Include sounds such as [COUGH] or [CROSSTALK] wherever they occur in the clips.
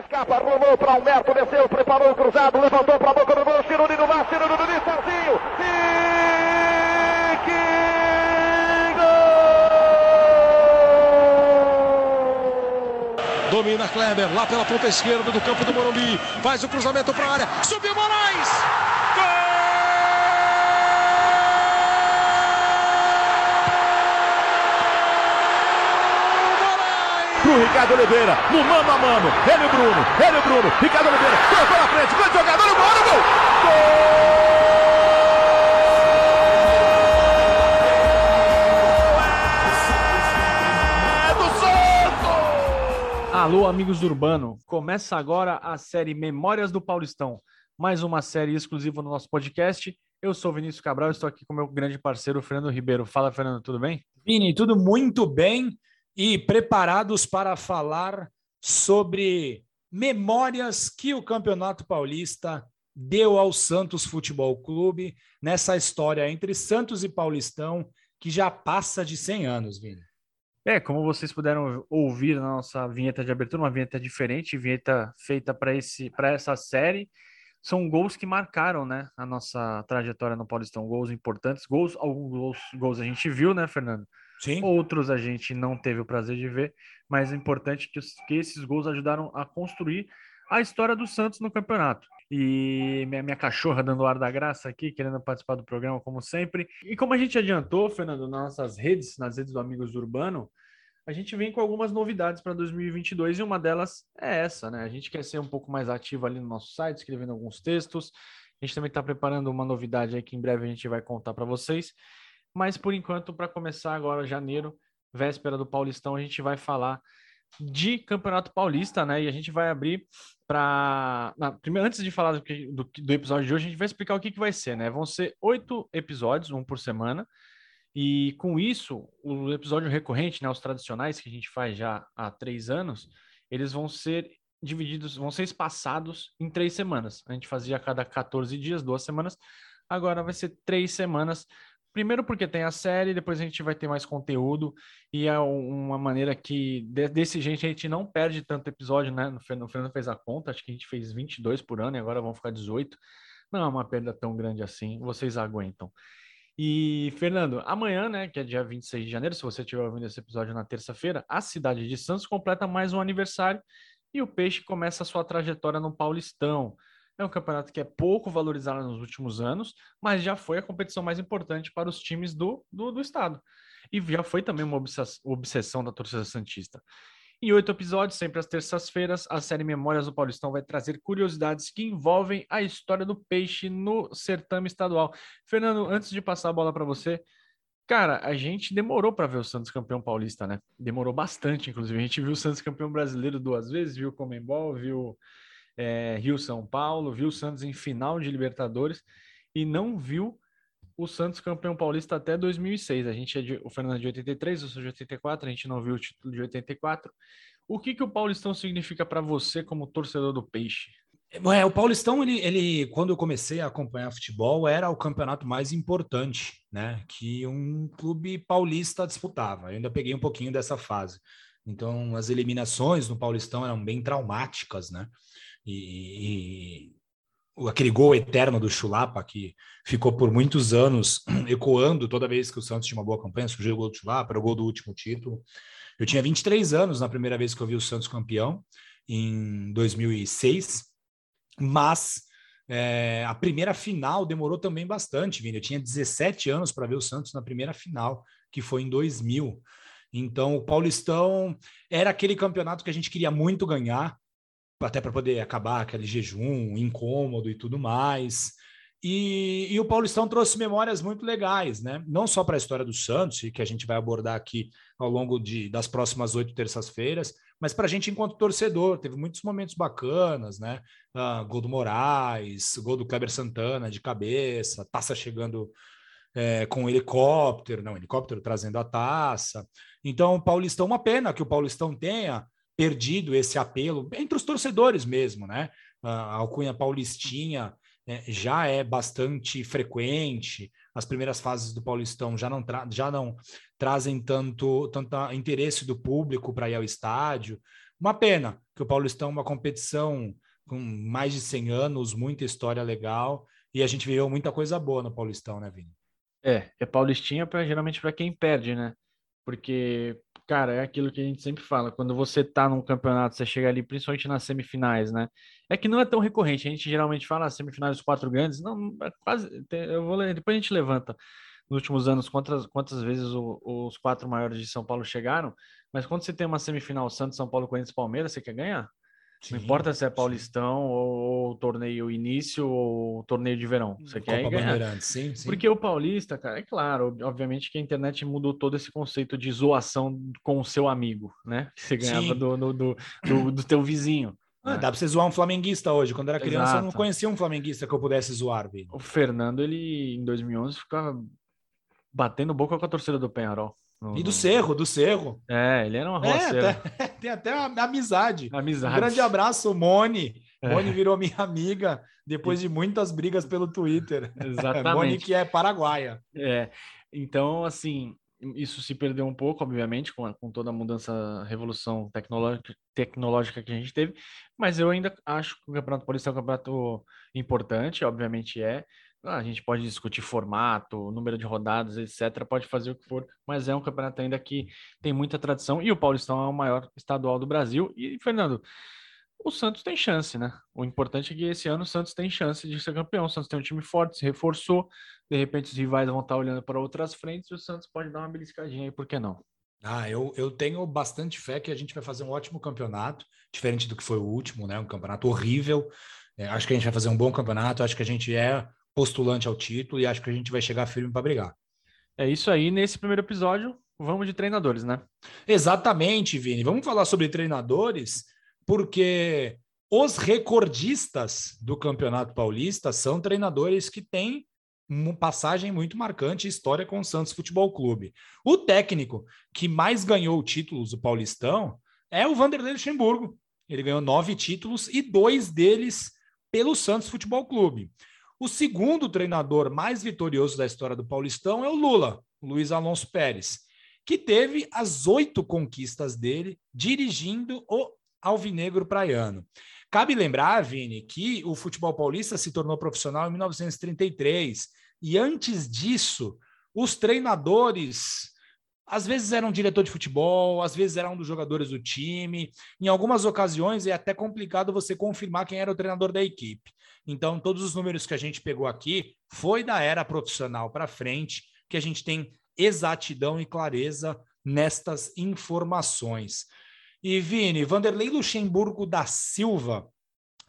escapa, rolou para Alberto, desceu, preparou o cruzado, levantou para a boca do gol, Ciruri no mar, Ciruri no Serginho. E que gol! Domina Kleber, lá pela ponta esquerda do campo do Morumbi, faz o cruzamento para a área, subiu Moraes! Pro Ricardo Oliveira, no mano a mano, ele e o Bruno, ele e o Bruno, Ricardo Oliveira, tocou na frente, grande jogador, o gol, gol! Gol! Alô, amigos do Urbano, começa agora a série Memórias do Paulistão, mais uma série exclusiva no nosso podcast. Eu sou Vinícius Cabral, estou aqui com meu grande parceiro Fernando Ribeiro. Fala, Fernando, tudo bem? Vini, tudo muito bem e preparados para falar sobre memórias que o Campeonato Paulista deu ao Santos Futebol Clube nessa história entre Santos e Paulistão que já passa de 100 anos, Vini. É, como vocês puderam ouvir na nossa vinheta de abertura, uma vinheta diferente, vinheta feita para esse para essa série. São gols que marcaram, né, a nossa trajetória no Paulistão, gols importantes, gols, alguns gols, gols a gente viu, né, Fernando? Sim. Outros a gente não teve o prazer de ver, mas é importante que, que esses gols ajudaram a construir a história do Santos no campeonato. E minha, minha cachorra dando ar da graça aqui, querendo participar do programa, como sempre. E como a gente adiantou, Fernando, nas nossas redes, nas redes do Amigos do Urbano, a gente vem com algumas novidades para 2022 e uma delas é essa, né? A gente quer ser um pouco mais ativo ali no nosso site, escrevendo alguns textos. A gente também está preparando uma novidade aí que em breve a gente vai contar para vocês. Mas por enquanto, para começar agora, janeiro, véspera do Paulistão, a gente vai falar de Campeonato Paulista, né? E a gente vai abrir para. Primeiro, antes de falar do, do, do, episódio de hoje, a gente vai explicar o que, que vai ser, né? Vão ser oito episódios, um por semana. E com isso, o episódio recorrente, né? Os tradicionais que a gente faz já há três anos, eles vão ser divididos, vão ser espaçados em três semanas. A gente fazia a cada 14 dias, duas semanas. Agora vai ser três semanas Primeiro porque tem a série, depois a gente vai ter mais conteúdo e é uma maneira que desse jeito a gente não perde tanto episódio, né? No Fernando fez a conta, acho que a gente fez 22 por ano e agora vão ficar 18. Não é uma perda tão grande assim, vocês aguentam. E, Fernando, amanhã, né, que é dia 26 de janeiro, se você estiver ouvindo esse episódio na terça-feira, a cidade de Santos completa mais um aniversário e o Peixe começa a sua trajetória no Paulistão. É um campeonato que é pouco valorizado nos últimos anos, mas já foi a competição mais importante para os times do, do, do estado. E já foi também uma obsessão da torcida Santista. Em oito episódios, sempre às terças-feiras, a série Memórias do Paulistão vai trazer curiosidades que envolvem a história do peixe no certame estadual. Fernando, antes de passar a bola para você, cara, a gente demorou para ver o Santos campeão paulista, né? Demorou bastante, inclusive. A gente viu o Santos campeão brasileiro duas vezes, viu o Comembol, viu é, Rio São Paulo, viu o Santos em final de Libertadores e não viu o Santos campeão paulista até 2006. A gente é de, o Fernando é de 83, eu sou de 84, a gente não viu o título de 84. O que, que o Paulistão significa para você como torcedor do Peixe? É, o Paulistão, ele, ele, quando eu comecei a acompanhar futebol, era o campeonato mais importante, né? Que um clube paulista disputava. Eu ainda peguei um pouquinho dessa fase. Então, as eliminações no Paulistão eram bem traumáticas, né? E, e aquele gol eterno do Chulapa, que ficou por muitos anos [CLEARS THROAT] ecoando toda vez que o Santos tinha uma boa campanha, surgiu o gol do Chulapa, era o gol do último título. Eu tinha 23 anos na primeira vez que eu vi o Santos campeão, em 2006, mas é, a primeira final demorou também bastante, Vini. Eu tinha 17 anos para ver o Santos na primeira final, que foi em 2000. Então, o Paulistão era aquele campeonato que a gente queria muito ganhar, até para poder acabar aquele jejum incômodo e tudo mais. E, e, o Paulistão trouxe memórias muito legais, né? Não só para a história do Santos, que a gente vai abordar aqui ao longo de, das próximas oito terças-feiras, mas para a gente enquanto torcedor. Teve muitos momentos bacanas, né? Ah, gol do Moraes, gol do Kleber Santana de cabeça, taça chegando é, com helicóptero, não, helicóptero trazendo a taça. Então, o Paulistão, uma pena que o Paulistão tenha perdido esse apelo entre os torcedores mesmo, né? A alcunha paulistinha né, já é bastante frequente, as primeiras fases do Paulistão já não, já não trazem tanto, tanto interesse do público para ir ao estádio, Uma pena que o Paulistão é uma competição com mais de 100 anos, muita história legal, e a gente viveu muita coisa boa no Paulistão, né, Vini? É, é Paulistinha pra, geralmente para quem perde, né? Porque, cara, é aquilo que a gente sempre fala, quando você tá num campeonato, você chega ali, principalmente nas semifinais, né? É que não é tão recorrente, a gente geralmente fala ah, semifinais dos quatro grandes, não, é quase, eu vou depois a gente levanta nos últimos anos quantas, quantas vezes o, os quatro maiores de São Paulo chegaram, mas quando você tem uma semifinal Santos, São Paulo, Corinthians, Palmeiras, você quer ganhar? Sim, não importa se é Paulistão ou, ou, torneio início ou torneio de verão. Você Copa quer ganhar. Sim, sim. Porque o Paulista, cara, é claro, obviamente que a internet mudou todo esse conceito de zoação com o seu amigo, né? [LAUGHS] Que você ganhava do, do, do, do, do teu vizinho. Ah, né? Dá pra você zoar um flamenguista hoje. Quando era criança, Exato. eu não conhecia um flamenguista que eu pudesse zoar. O Fernando, ele, em 2011, ficava batendo boca com a torcida do Penharol. No, e do Cerro, do Cerro. É, ele era uma roceira. É, [LAUGHS] tem até uma amizade. Amizade. Um grande abraço, Mone. É. Mone virou minha [LAUGHS] amiga depois de muitas brigas pelo Twitter. [LAUGHS] Exatamente. Mone que é paraguaia. É. Então, assim, isso se perdeu um pouco, obviamente, com, a, com toda a mudança, revolução tecnológica, tecnológica que a gente teve, mas eu ainda acho que o Campeonato Paulista é um campeonato importante, obviamente é. Ah, a gente pode discutir formato, número de rodadas, etc. Pode fazer o que for, mas é um campeonato ainda que tem muita tradição e o Paulistão é o maior estadual do Brasil. E, Fernando, o Santos tem chance, né? O importante é que esse ano o Santos tem chance de ser campeão. O Santos tem um time forte, se reforçou. De repente os rivais vão estar olhando para outras frentes e o Santos pode dar uma beliscadinha aí, por que não? Ah, eu, eu tenho bastante fé que a gente vai fazer um ótimo campeonato, diferente do que foi o último, né? Um campeonato horrível. É, acho que a gente vai fazer um bom campeonato, acho que a gente é postulante ao título e acho que a gente vai chegar firme para brigar. É isso aí. Nesse primeiro episódio, vamos de treinadores, né? Exatamente, Vini. Vamos falar sobre treinadores, porque os recordistas do Campeonato Paulista são treinadores que têm uma passagem muito marcante história com o Santos Futebol Clube. O técnico que mais ganhou títulos do Paulistão é o Vanderlei Luxemburgo. Ele ganhou nove títulos e dois deles pelo Santos Futebol Clube. O segundo treinador mais vitorioso da história do Paulistão é o Lula, Luiz Alonso Pérez, que teve as oito conquistas dele dirigindo o Alvinegro Praiano. Cabe lembrar, Vini, que o futebol paulista se tornou profissional em 1933 e antes disso, os treinadores às vezes era um diretor de futebol, às vezes era um dos jogadores do time. Em algumas ocasiões é até complicado você confirmar quem era o treinador da equipe. Então, todos os números que a gente pegou aqui foi da era profissional para frente, que a gente tem exatidão e clareza nestas informações. E Vini, Vanderlei Luxemburgo da Silva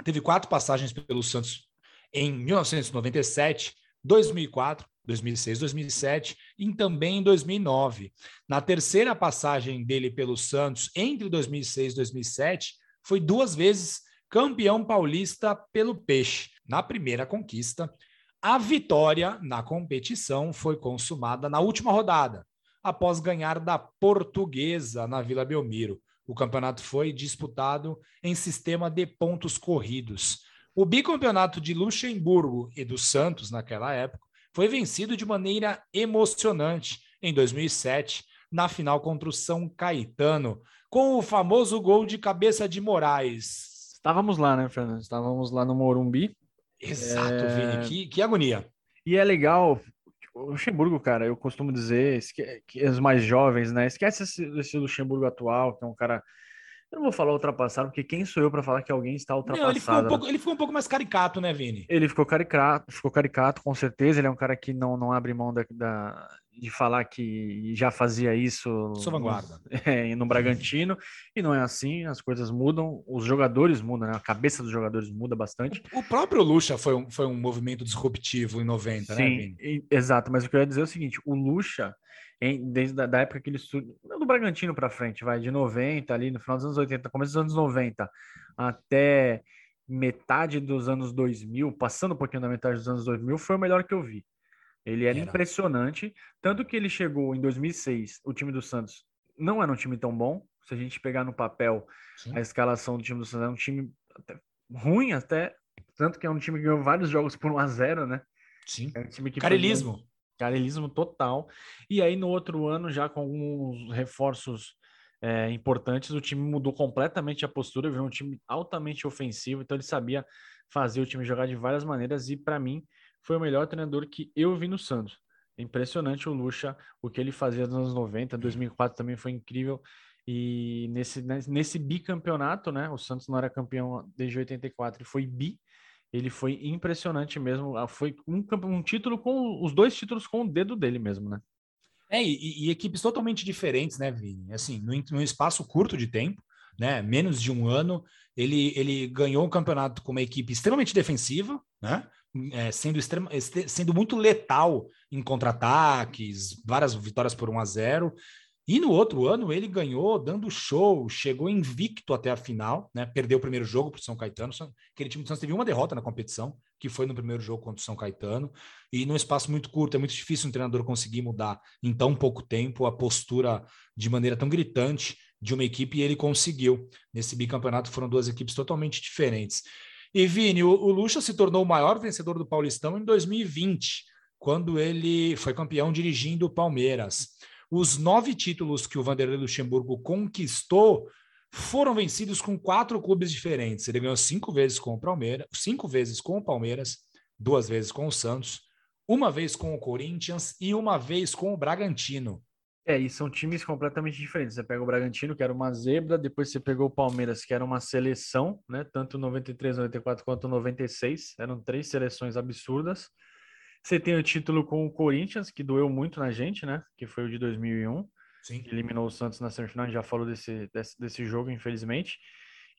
teve quatro passagens pelo Santos em 1997, 2004, 2006, 2007 e também em 2009. Na terceira passagem dele pelo Santos, entre 2006 e 2007, foi duas vezes campeão paulista pelo Peixe. Na primeira conquista, a vitória na competição foi consumada na última rodada, após ganhar da Portuguesa na Vila Belmiro. O campeonato foi disputado em sistema de pontos corridos. O bicampeonato de Luxemburgo e do Santos, naquela época, foi vencido de maneira emocionante em 2007, na final contra o São Caetano, com o famoso gol de cabeça de Moraes. Estávamos lá, né, Fernando? Estávamos lá no Morumbi. Exato, é... Vini, que, que agonia. E é legal, o Luxemburgo, cara, eu costumo dizer que os mais jovens, né? Esquece esse, esse Luxemburgo atual, que é um cara eu não vou falar ultrapassado, porque quem sou eu para falar que alguém está ultrapassado? Não, ele, ficou um pouco, ele ficou um pouco mais caricato, né, Vini? Ele ficou caricato, ficou caricato, com certeza. Ele é um cara que não, não abre mão da, da de falar que já fazia isso Sou vanguarda. No, [LAUGHS] é, no Bragantino, e não é assim, as coisas mudam, os jogadores mudam, né? a cabeça dos jogadores muda bastante. O, próprio Lucha foi um, foi um movimento disruptivo em 90, Sim, né, Vini? exato, mas o que eu ia dizer é o seguinte, o Lucha em, desde a da época que ele estuda, do Bragantino para frente, vai de 90 ali no final dos anos 80, começo dos anos 90 até metade dos anos 2000, passando um pouquinho da metade dos anos 2000, foi o melhor que eu vi. Ele era, era. impressionante, tanto que ele chegou em 2006, o time do Santos não era um time tão bom. Se a gente pegar no papel Sim. a escalação do time do Santos, é um time até ruim até, tanto que é um time que ganhou vários jogos por 1 a 0, né? Sim. É um time que Carelismo. Carelismo total. E aí no outro ano, já com alguns reforços é, importantes, o time mudou completamente a postura, virou um time altamente ofensivo, então ele sabia fazer o time jogar de várias maneiras e para mim foi o melhor treinador que eu vi no Santos. Impressionante o Lucha, o que ele fazia nos anos 90, 2004 também foi incrível. E nesse, nesse bicampeonato, né? O Santos não era campeão desde 84 e foi bi. Ele foi impressionante mesmo. Ah, foi um, um título com os dois títulos com o dedo dele mesmo, né? É, e, e equipes totalmente diferentes, né, Vini? Assim, num, espaço curto de tempo, né? Menos de um ano, ele, ele ganhou o um campeonato com uma equipe extremamente defensiva, né? É, sendo, extrema, sendo muito letal em contra-ataques, várias vitórias por 1 a 0 e no outro ano ele ganhou dando show, chegou invicto até a final, né? Perdeu o primeiro jogo para o São Caetano. Aquele time do Santos teve uma derrota na competição, que foi no primeiro jogo contra o São Caetano. E num espaço muito curto, é muito difícil um treinador conseguir mudar em tão pouco tempo a postura de maneira tão gritante de uma equipe, e ele conseguiu. Nesse bicampeonato foram duas equipes totalmente diferentes. E Vini, o, o Lucha se tornou o maior vencedor do Paulistão em 2020, quando ele foi campeão dirigindo o Palmeiras. Os nove títulos que o Vanderlei Luxemburgo conquistou foram vencidos com quatro clubes diferentes. Ele ganhou cinco vezes com o Palmeiras, cinco vezes com o Palmeiras, duas vezes com o Santos, uma vez com o Corinthians e uma vez com o Bragantino. É, e são times completamente diferentes. Você pega o Bragantino, que era uma zebra, depois você pegou o Palmeiras, que era uma seleção, né? Tanto 93, 94 quanto 96. Eram três seleções absurdas. Você tem o título com o Corinthians, que doeu muito na gente, né? Que foi o de 2001. Sim. Que eliminou o Santos na semifinal. A gente já falou desse, desse, desse jogo, infelizmente.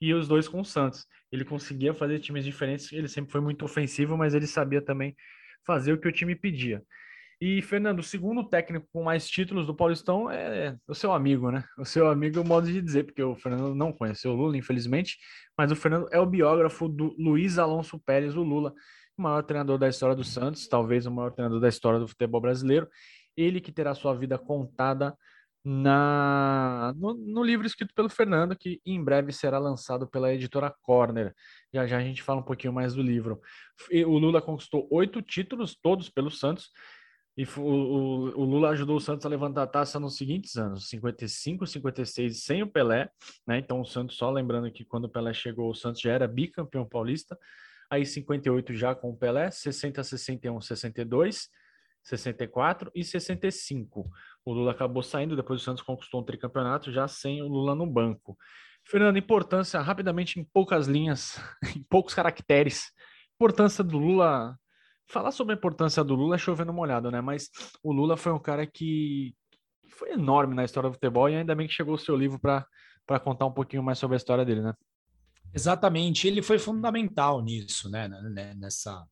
E os dois com o Santos. Ele conseguia fazer times diferentes. Ele sempre foi muito ofensivo, mas ele sabia também fazer o que o time pedia. E, Fernando, o segundo técnico com mais títulos do Paulistão é o seu amigo, né? O seu amigo, é o modo de dizer, porque o Fernando não conheceu o Lula, infelizmente, mas o Fernando é o biógrafo do Luiz Alonso Pérez, o Lula, o maior treinador da história do Santos, talvez o maior treinador da história do futebol brasileiro. Ele que terá sua vida contada na no, no, livro escrito pelo Fernando, que em breve será lançado pela editora Corner. Já já a gente fala um pouquinho mais do livro. O Lula conquistou oito títulos, todos pelo Santos, e o, o, o, Lula ajudou o Santos a levantar a taça nos seguintes anos: 55, 56, sem o Pelé. Né? Então, o Santos, só lembrando que quando o Pelé chegou, o Santos já era bicampeão paulista aí 58 já com o Pelé, 60, 61, 62, 64 e 65. O Lula acabou saindo, depois o Santos conquistou um tricampeonato já sem o Lula no banco. Fernando, importância, rapidamente, em poucas linhas, [LAUGHS] em poucos caracteres, importância do Lula. Falar sobre a importância do Lula é chovendo molhado, né? Mas o Lula foi um cara que foi enorme na história do futebol e ainda bem que chegou o seu livro para contar um pouquinho mais sobre a história dele, né? Exatamente, ele foi fundamental nisso, né? Nessa,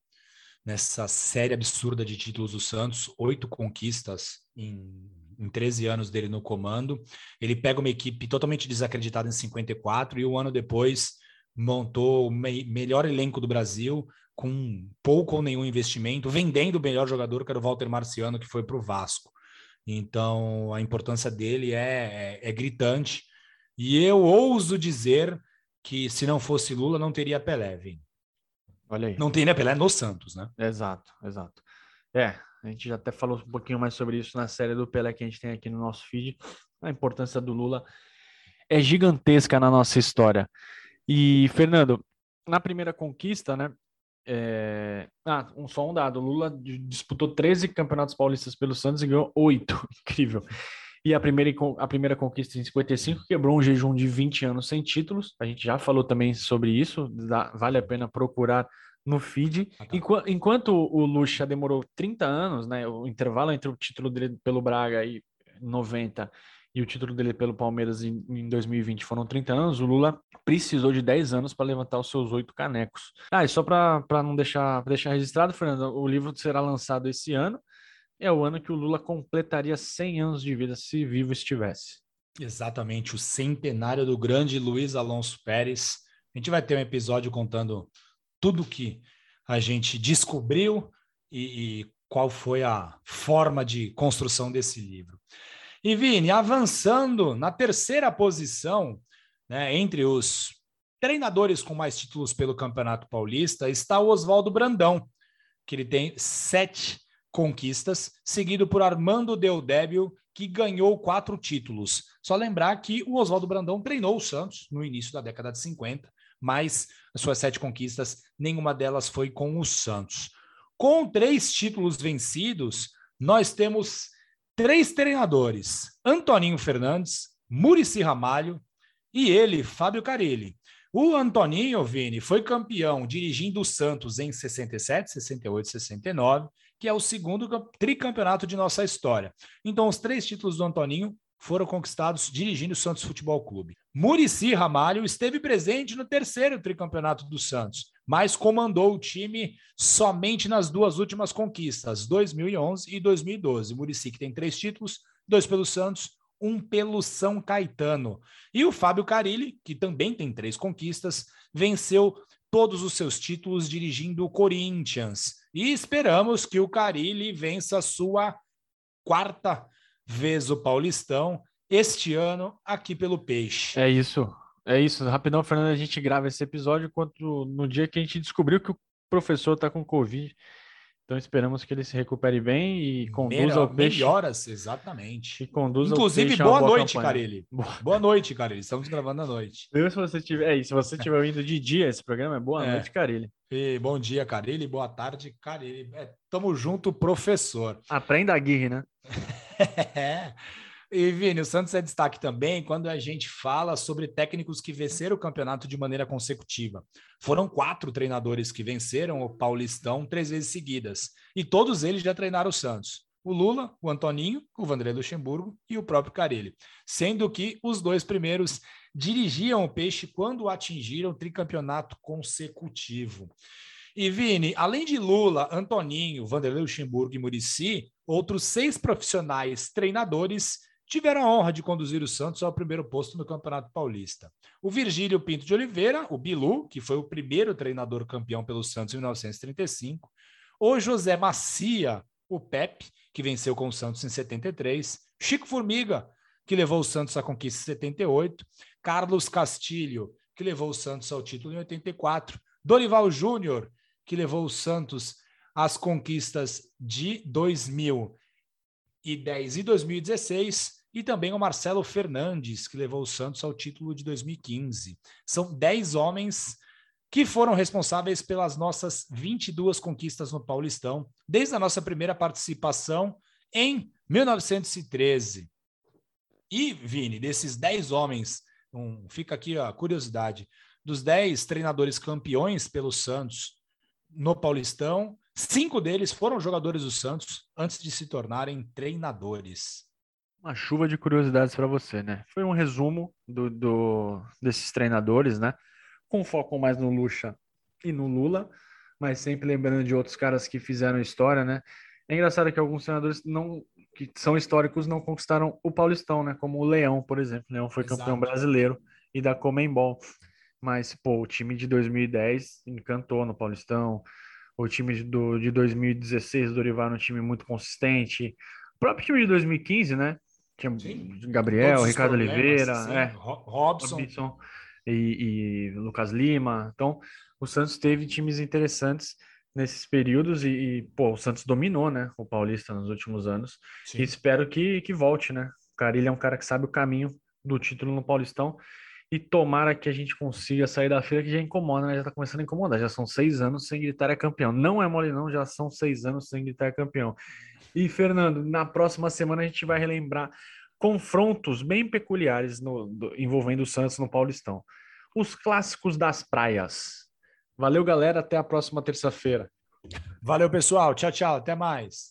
nessa série absurda de títulos do Santos, oito conquistas em, em 13 anos dele no comando. Ele pega uma equipe totalmente desacreditada em 54 e um ano depois montou o me melhor elenco do Brasil com pouco ou nenhum investimento, vendendo o melhor jogador, que era o Walter Marciano, que foi para o Vasco. Então, a importância dele é, é, é gritante. E eu ouso dizer que se não fosse Lula não teria Pelé, Vini. Olha aí. Não teria Pelé no Santos, né? Exato, exato. É, a gente já até falou um pouquinho mais sobre isso na série do Pelé que a gente tem aqui no nosso feed. A importância do Lula é gigantesca na nossa história. E, Fernando, na primeira conquista, né? É... Ah, um, só um dado. Lula disputou 13 campeonatos paulistas pelo Santos e ganhou 8. [LAUGHS] Incrível. E a primeira, a primeira conquista em 55 quebrou um jejum de 20 anos sem títulos. A gente já falou também sobre isso, dá, vale a pena procurar no feed. Ah, tá. Enquanto, enquanto o Lucha demorou 30 anos, né, o intervalo entre o título dele pelo Braga e 90 e o título dele pelo Palmeiras em, em 2020 foram 30 anos, o Lula precisou de 10 anos para levantar os seus oito canecos. Ah, e só para não deixar, deixar registrado, Fernando, o livro será lançado esse ano é o ano que o Lula completaria 100 anos de vida, se vivo estivesse. Exatamente, o centenário do grande Luiz Alonso Pérez. A gente vai ter um episódio contando tudo que a gente descobriu e, e qual foi a forma de construção desse livro. E Vini, avançando na terceira posição, né, entre os treinadores com mais títulos pelo Campeonato Paulista, está o Oswaldo Brandão, que ele tem sete conquistas, seguido por Armando Deodébio, que ganhou quatro títulos. Só lembrar que o Oswaldo Brandão treinou o Santos no início da década de 50, mas as suas sete conquistas, nenhuma delas foi com o Santos. Com três títulos vencidos, nós temos três treinadores: Antoninho Fernandes, Murici Ramalho e ele, Fábio Carilli. O Antoninho, Vini, foi campeão dirigindo o Santos em 67, 68, 69, que é o segundo tricampeonato de nossa história. Então, os três títulos do Antoninho foram conquistados dirigindo o Santos Futebol Clube. Murici Ramalho esteve presente no terceiro tricampeonato do Santos, mas comandou o time somente nas duas últimas conquistas, 2011 e 2012. Murici que tem três títulos, dois pelo Santos, um pelo São Caetano. E o Fábio Carilli, que também tem três conquistas, venceu todos os seus títulos dirigindo o Corinthians. E esperamos que o Carilli vença sua quarta vez o Paulistão este ano aqui pelo Peixe. É isso. É isso. Rapidão, Fernando, a gente grava esse episódio quando, no dia que a gente descobriu que o professor está com Covid. Então esperamos que ele se recupere bem e conduza Melhor, o peixe. Melhoras, exatamente. E conduza Inclusive, boa, boa, noite, Carilli. Boa. boa noite, Carilli. Estamos gravando à noite. Eu, se você tiver, é, se você estiver indo de dia esse programa, é boa é. noite, Carilli. E bom dia, Carilli. Boa tarde, Carilli. É, tamo junto, professor. Aprenda a guirre, né? [LAUGHS] [LAUGHS] E, Vini, o Santos é destaque também quando a gente fala sobre técnicos que venceram o campeonato de maneira consecutiva. Foram quatro treinadores que venceram o Paulistão três vezes seguidas, e todos eles já treinaram o Santos. O Lula, o Antoninho, o Vanderlei Luxemburgo e o próprio Carelli. Sendo que os dois primeiros dirigiam o Peixe quando atingiram o tricampeonato consecutivo. E Vini, além de Lula, Antoninho, Vanderlei Luxemburgo e Murici, outros seis profissionais treinadores tiveram a honra de conduzir o Santos ao primeiro posto no Campeonato Paulista. O Virgílio Pinto de Oliveira, o Bilu, que foi o primeiro treinador campeão pelo Santos em 1935, o José Macia, o Pepe, que venceu com o Santos em 73, Chico Formiga, que levou o Santos à conquista em 78, Carlos Castilho, que levou o Santos ao título em 84, Dorival Júnior, que levou o Santos às conquistas de 2010 e 2016, e também o Marcelo Fernandes, que levou o Santos ao título de 2015. São 10 homens que foram responsáveis pelas nossas 22 conquistas no Paulistão, desde a nossa primeira participação em 1913. E, Vini, desses 10 homens, um, fica aqui a curiosidade, dos 10 treinadores campeões pelo Santos no Paulistão, cinco deles foram jogadores do Santos antes de se tornarem treinadores. Uma chuva de curiosidades para você, né? Foi um resumo do, do, desses treinadores, né? Com foco mais no Lucha e no Lula, mas sempre lembrando de outros caras que fizeram história, né? É engraçado que alguns treinadores não que são históricos não conquistaram o Paulistão, né? Como o Leão, por exemplo. O Leão foi Exato. campeão brasileiro e da Comembol. Mas, pô, o time de 2010 encantou no Paulistão. O time do, de 2016 do Dorival era um time muito consistente. O próprio time de 2015, né? Tinha Sim. Gabriel, Ricardo Oliveira, é, Robson, Robson e, e, Lucas Lima. Então, o Santos teve times interessantes nesses períodos e, e, pô, o Santos dominou, né, o Paulista nos últimos anos. Sim. E espero que, que volte, né? O Carilho é um cara que sabe o caminho do título no Paulistão e tomara que a gente consiga sair da fila que já incomoda, né? Já tá começando a incomodar. Já são seis anos sem gritar é campeão. Não é mole, não, já são seis anos sem gritar é campeão. E, Fernando, na próxima semana a gente vai relembrar confrontos bem peculiares no, do, envolvendo o Santos no Paulistão. Os clássicos das praias. Valeu, galera. Até a próxima terça-feira. Valeu, pessoal. Tchau, tchau. Até mais.